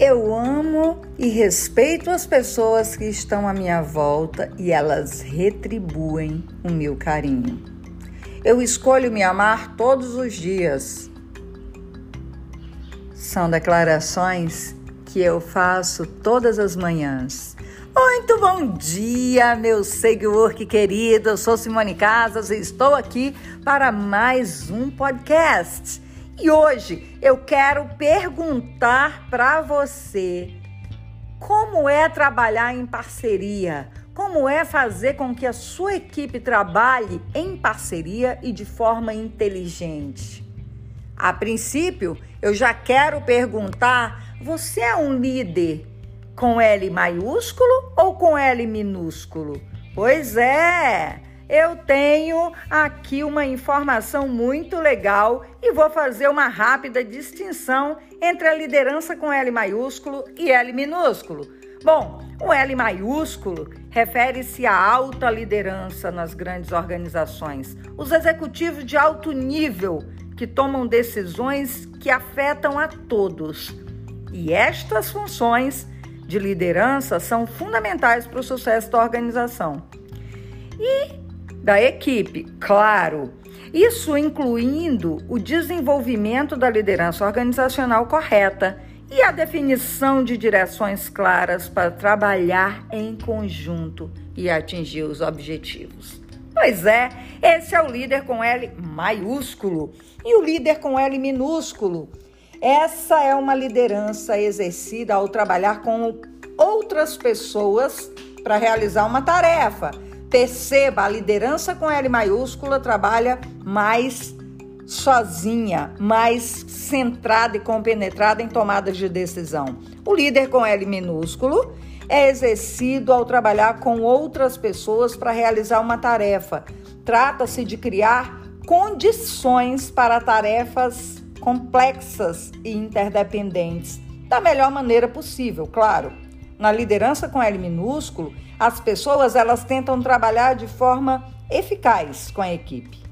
Eu amo e respeito as pessoas que estão à minha volta e elas retribuem o meu carinho. Eu escolho me amar todos os dias. São declarações que eu faço todas as manhãs. Muito bom dia, meu seguidor que querido. Eu sou Simone Casas e estou aqui para mais um podcast. E hoje eu quero perguntar para você como é trabalhar em parceria, como é fazer com que a sua equipe trabalhe em parceria e de forma inteligente. A princípio, eu já quero perguntar: você é um líder com L maiúsculo ou com L minúsculo? Pois é! Eu tenho aqui uma informação muito legal e vou fazer uma rápida distinção entre a liderança com L maiúsculo e L minúsculo. Bom, o L maiúsculo refere-se à alta liderança nas grandes organizações, os executivos de alto nível que tomam decisões que afetam a todos. E estas funções de liderança são fundamentais para o sucesso da organização. E da equipe, claro. Isso incluindo o desenvolvimento da liderança organizacional correta e a definição de direções claras para trabalhar em conjunto e atingir os objetivos. Pois é, esse é o líder com L maiúsculo e o líder com L minúsculo. Essa é uma liderança exercida ao trabalhar com outras pessoas para realizar uma tarefa Perceba, a liderança com L maiúscula trabalha mais sozinha, mais centrada e compenetrada em tomadas de decisão. O líder com L minúsculo é exercido ao trabalhar com outras pessoas para realizar uma tarefa. Trata-se de criar condições para tarefas complexas e interdependentes da melhor maneira possível, claro. Na liderança com L minúsculo, as pessoas elas tentam trabalhar de forma eficaz com a equipe.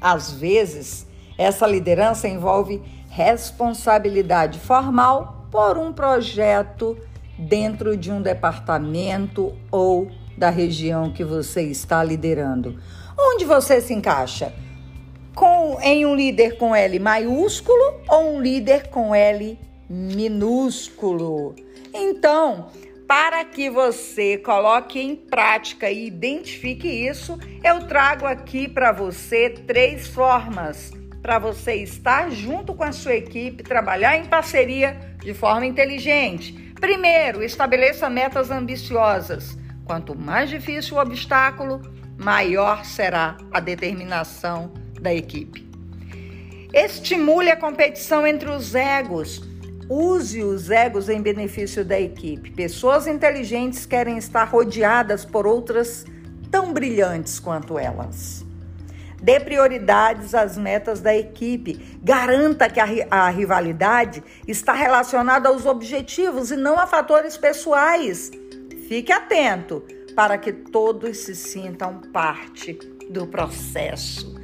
Às vezes, essa liderança envolve responsabilidade formal por um projeto dentro de um departamento ou da região que você está liderando. Onde você se encaixa? Com, em um líder com L maiúsculo ou um líder com L minúsculo? Então, para que você coloque em prática e identifique isso, eu trago aqui para você três formas para você estar junto com a sua equipe, trabalhar em parceria de forma inteligente. Primeiro, estabeleça metas ambiciosas. Quanto mais difícil o obstáculo, maior será a determinação da equipe. Estimule a competição entre os egos Use os egos em benefício da equipe. Pessoas inteligentes querem estar rodeadas por outras tão brilhantes quanto elas. Dê prioridades às metas da equipe. Garanta que a, a rivalidade está relacionada aos objetivos e não a fatores pessoais. Fique atento para que todos se sintam parte do processo.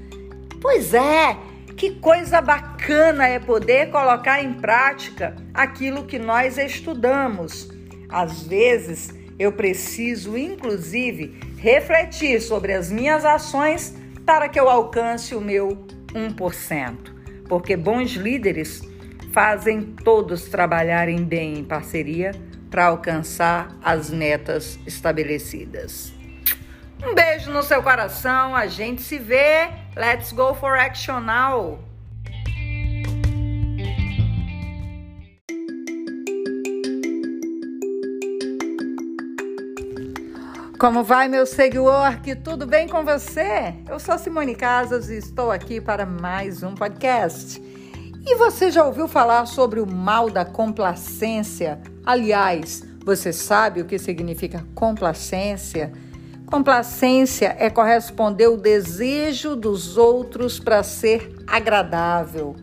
Pois é, que coisa bacana é poder colocar em prática aquilo que nós estudamos. Às vezes, eu preciso, inclusive, refletir sobre as minhas ações para que eu alcance o meu 1%. Porque bons líderes fazem todos trabalharem bem em parceria para alcançar as metas estabelecidas. Um beijo no seu coração, a gente se vê. Let's go for action now. Como vai, meu seguidor? Que tudo bem com você? Eu sou Simone Casas e estou aqui para mais um podcast. E você já ouviu falar sobre o mal da complacência? Aliás, você sabe o que significa complacência? Complacência é corresponder o desejo dos outros para ser agradável.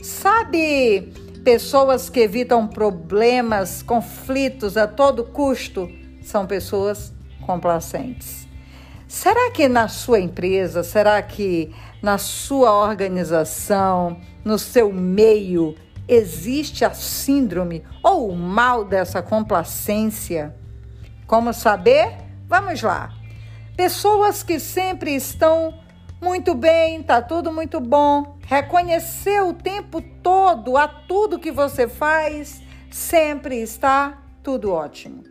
Sabe, pessoas que evitam problemas, conflitos a todo custo, são pessoas complacentes. Será que na sua empresa, será que na sua organização, no seu meio, existe a síndrome ou o mal dessa complacência? Como saber? Vamos lá. Pessoas que sempre estão muito bem, tá tudo muito bom, reconhecer o tempo todo a tudo que você faz, sempre está tudo ótimo.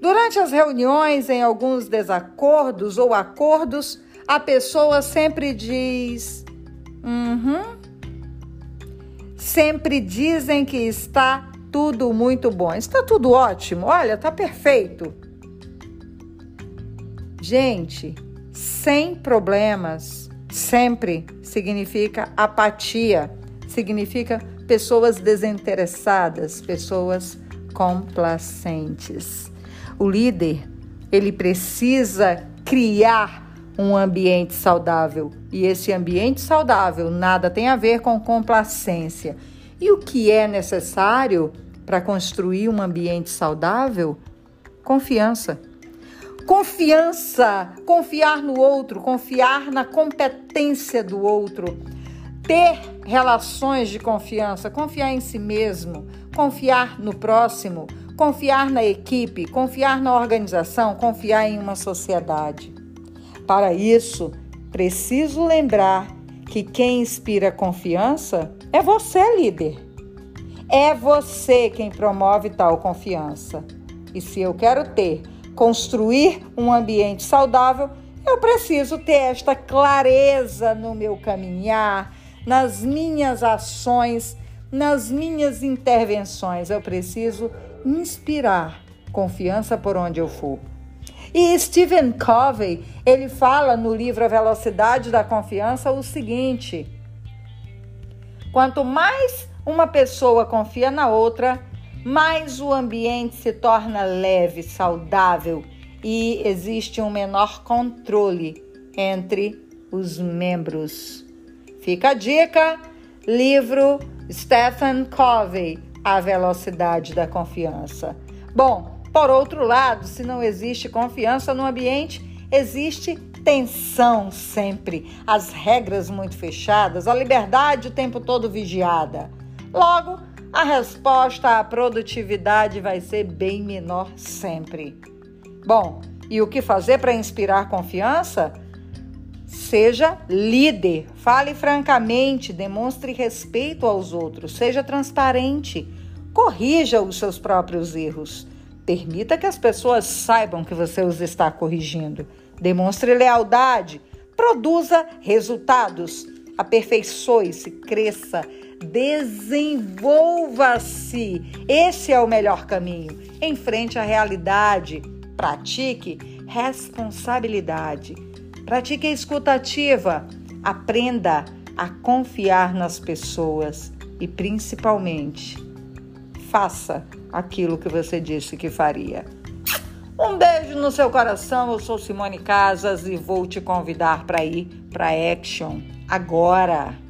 Durante as reuniões, em alguns desacordos ou acordos, a pessoa sempre diz: uhum. Sempre dizem que está tudo muito bom. Está tudo ótimo. Olha, está perfeito. Gente, sem problemas sempre significa apatia, significa pessoas desinteressadas, pessoas complacentes. O líder, ele precisa criar um ambiente saudável. E esse ambiente saudável nada tem a ver com complacência. E o que é necessário para construir um ambiente saudável? Confiança. Confiança, confiar no outro, confiar na competência do outro, ter relações de confiança, confiar em si mesmo, confiar no próximo, confiar na equipe, confiar na organização, confiar em uma sociedade. Para isso, preciso lembrar que quem inspira confiança é você, líder. É você quem promove tal confiança. E se eu quero ter, construir um ambiente saudável, eu preciso ter esta clareza no meu caminhar, nas minhas ações, nas minhas intervenções. Eu preciso inspirar confiança por onde eu for. E Stephen Covey, ele fala no livro A Velocidade da Confiança o seguinte: quanto mais uma pessoa confia na outra, mais o ambiente se torna leve, saudável e existe um menor controle entre os membros. Fica a dica: livro Stephen Covey, A Velocidade da Confiança. Bom, por outro lado, se não existe confiança no ambiente, existe tensão sempre, as regras muito fechadas, a liberdade o tempo todo vigiada. Logo, a resposta à produtividade vai ser bem menor sempre. Bom, e o que fazer para inspirar confiança? Seja líder, fale francamente, demonstre respeito aos outros, seja transparente, corrija os seus próprios erros. Permita que as pessoas saibam que você os está corrigindo. Demonstre lealdade, produza resultados, aperfeiçoe-se, cresça, desenvolva-se. Esse é o melhor caminho. Enfrente a realidade, pratique responsabilidade Pratique a escuta ativa. Aprenda a confiar nas pessoas e, principalmente, faça aquilo que você disse que faria. Um beijo no seu coração. Eu sou Simone Casas e vou te convidar para ir para Action agora.